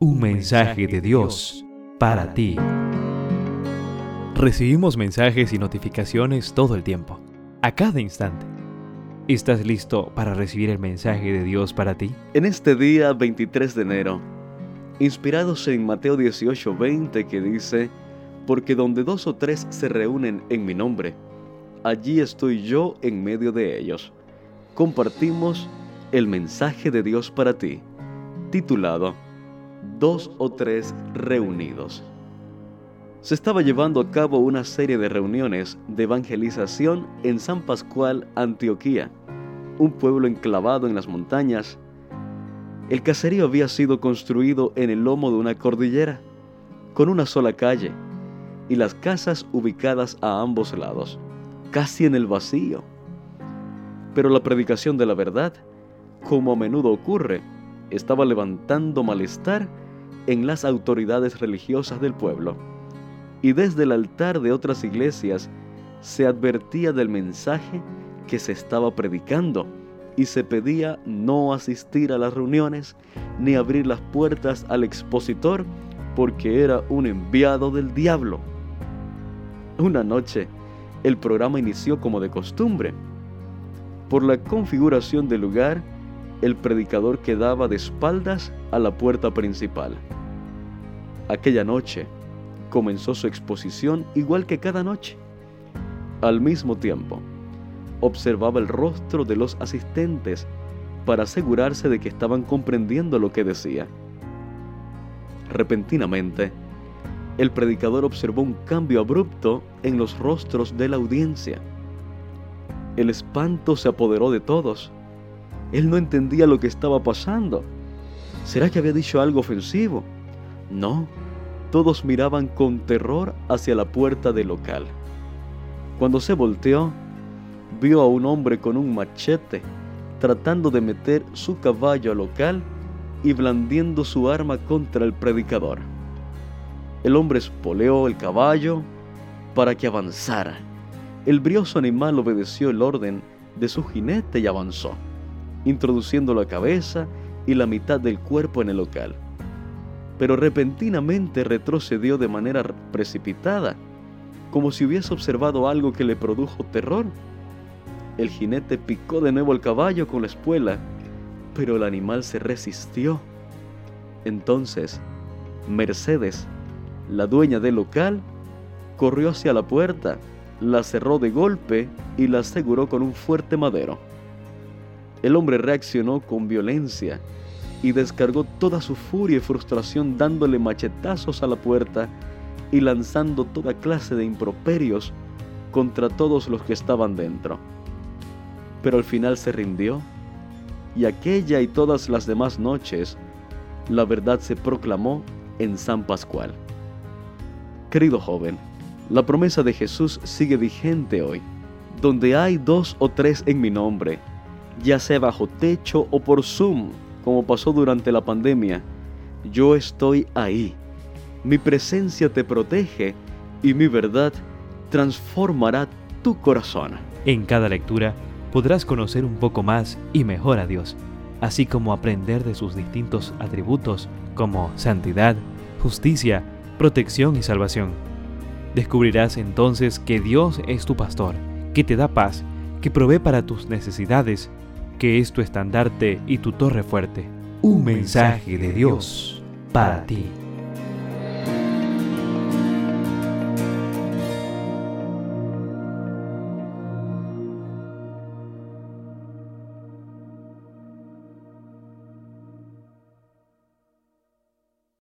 Un mensaje de Dios para ti. Recibimos mensajes y notificaciones todo el tiempo, a cada instante. ¿Estás listo para recibir el mensaje de Dios para ti? En este día 23 de enero, inspirados en Mateo 18:20 que dice, porque donde dos o tres se reúnen en mi nombre, allí estoy yo en medio de ellos. Compartimos el mensaje de Dios para ti, titulado dos o tres reunidos. Se estaba llevando a cabo una serie de reuniones de evangelización en San Pascual, Antioquía, un pueblo enclavado en las montañas. El caserío había sido construido en el lomo de una cordillera, con una sola calle, y las casas ubicadas a ambos lados, casi en el vacío. Pero la predicación de la verdad, como a menudo ocurre, estaba levantando malestar en las autoridades religiosas del pueblo. Y desde el altar de otras iglesias se advertía del mensaje que se estaba predicando y se pedía no asistir a las reuniones ni abrir las puertas al expositor porque era un enviado del diablo. Una noche, el programa inició como de costumbre. Por la configuración del lugar, el predicador quedaba de espaldas a la puerta principal. Aquella noche comenzó su exposición igual que cada noche. Al mismo tiempo, observaba el rostro de los asistentes para asegurarse de que estaban comprendiendo lo que decía. Repentinamente, el predicador observó un cambio abrupto en los rostros de la audiencia. El espanto se apoderó de todos. Él no entendía lo que estaba pasando. ¿Será que había dicho algo ofensivo? No, todos miraban con terror hacia la puerta del local. Cuando se volteó, vio a un hombre con un machete tratando de meter su caballo al local y blandiendo su arma contra el predicador. El hombre espoleó el caballo para que avanzara. El brioso animal obedeció el orden de su jinete y avanzó, introduciendo la cabeza y la mitad del cuerpo en el local pero repentinamente retrocedió de manera precipitada, como si hubiese observado algo que le produjo terror. El jinete picó de nuevo al caballo con la espuela, pero el animal se resistió. Entonces, Mercedes, la dueña del local, corrió hacia la puerta, la cerró de golpe y la aseguró con un fuerte madero. El hombre reaccionó con violencia y descargó toda su furia y frustración dándole machetazos a la puerta y lanzando toda clase de improperios contra todos los que estaban dentro. Pero al final se rindió y aquella y todas las demás noches la verdad se proclamó en San Pascual. Querido joven, la promesa de Jesús sigue vigente hoy. Donde hay dos o tres en mi nombre, ya sea bajo techo o por Zoom, como pasó durante la pandemia, yo estoy ahí. Mi presencia te protege y mi verdad transformará tu corazón. En cada lectura podrás conocer un poco más y mejor a Dios, así como aprender de sus distintos atributos como santidad, justicia, protección y salvación. Descubrirás entonces que Dios es tu pastor, que te da paz, que provee para tus necesidades que es tu estandarte y tu torre fuerte. Un mensaje de Dios para ti.